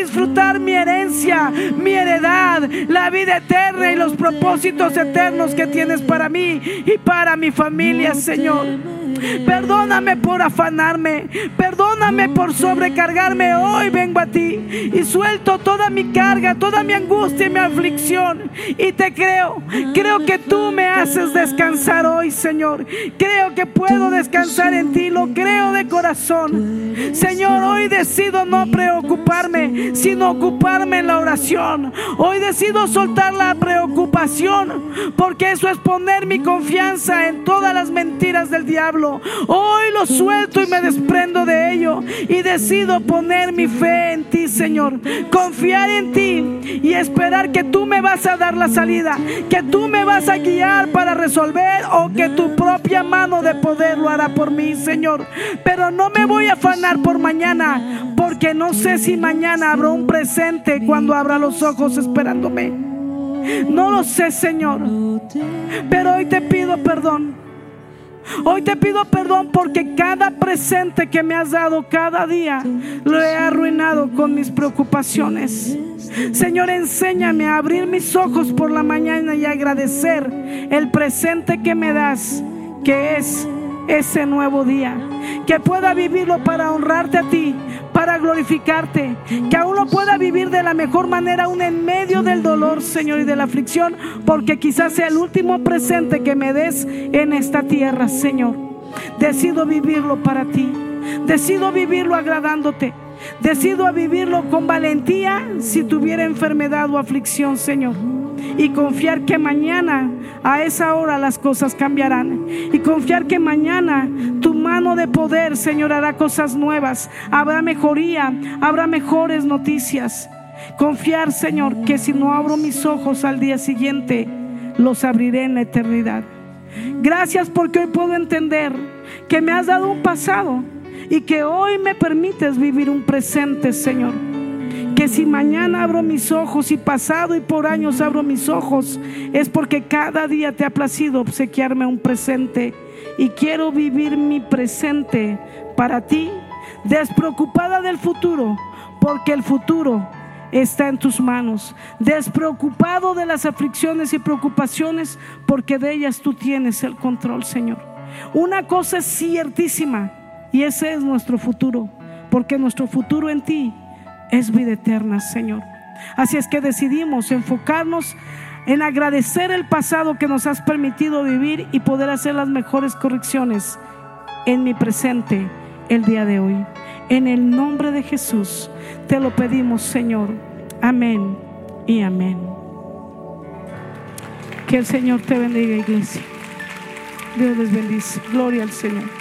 disfrutar mi herencia, mi heredad, la vida eterna y los propósitos eternos que tienes para mí y para mi familia, Señor. Perdóname por afanarme, perdóname por sobrecargarme. Hoy vengo a ti y suelto toda mi carga, toda mi angustia y mi aflicción. Y te creo, creo que tú me haces descansar hoy, Señor. Creo que puedo descansar en ti, lo creo de corazón. Señor, hoy decido no preocuparme, sino ocuparme en la oración. Hoy decido soltar la preocupación, porque eso es poner mi confianza en todas las mentiras del diablo. Hoy lo suelto y me desprendo de ello y decido poner mi fe en ti, Señor. Confiar en ti y esperar que tú me vas a dar la salida, que tú me vas a guiar para resolver o que tu propia mano de poder lo hará por mí, Señor. Pero no me voy a afanar por mañana, porque no sé si mañana un presente cuando abra los ojos esperándome. No lo sé, Señor. Pero hoy te pido perdón. Hoy te pido perdón porque cada presente que me has dado cada día lo he arruinado con mis preocupaciones. Señor, enséñame a abrir mis ojos por la mañana y agradecer el presente que me das, que es ese nuevo día. Que pueda vivirlo para honrarte a ti, para glorificarte. Que aún lo pueda vivir de la mejor manera, aún en medio del dolor, Señor, y de la aflicción, porque quizás sea el último presente que me des en esta tierra, Señor. Decido vivirlo para ti. Decido vivirlo agradándote. Decido vivirlo con valentía si tuviera enfermedad o aflicción, Señor. Y confiar que mañana a esa hora las cosas cambiarán. Y confiar que mañana tu mano de poder, Señor, hará cosas nuevas. Habrá mejoría, habrá mejores noticias. Confiar, Señor, que si no abro mis ojos al día siguiente, los abriré en la eternidad. Gracias porque hoy puedo entender que me has dado un pasado y que hoy me permites vivir un presente, Señor. Que si mañana abro mis ojos y pasado y por años abro mis ojos, es porque cada día te ha placido obsequiarme un presente y quiero vivir mi presente para ti, despreocupada del futuro, porque el futuro está en tus manos, despreocupado de las aflicciones y preocupaciones, porque de ellas tú tienes el control, Señor. Una cosa es ciertísima, y ese es nuestro futuro, porque nuestro futuro en ti es vida eterna, Señor. Así es que decidimos enfocarnos en agradecer el pasado que nos has permitido vivir y poder hacer las mejores correcciones en mi presente el día de hoy. En el nombre de Jesús te lo pedimos, Señor. Amén y amén. Que el Señor te bendiga, iglesia. Dios les bendice. Gloria al Señor.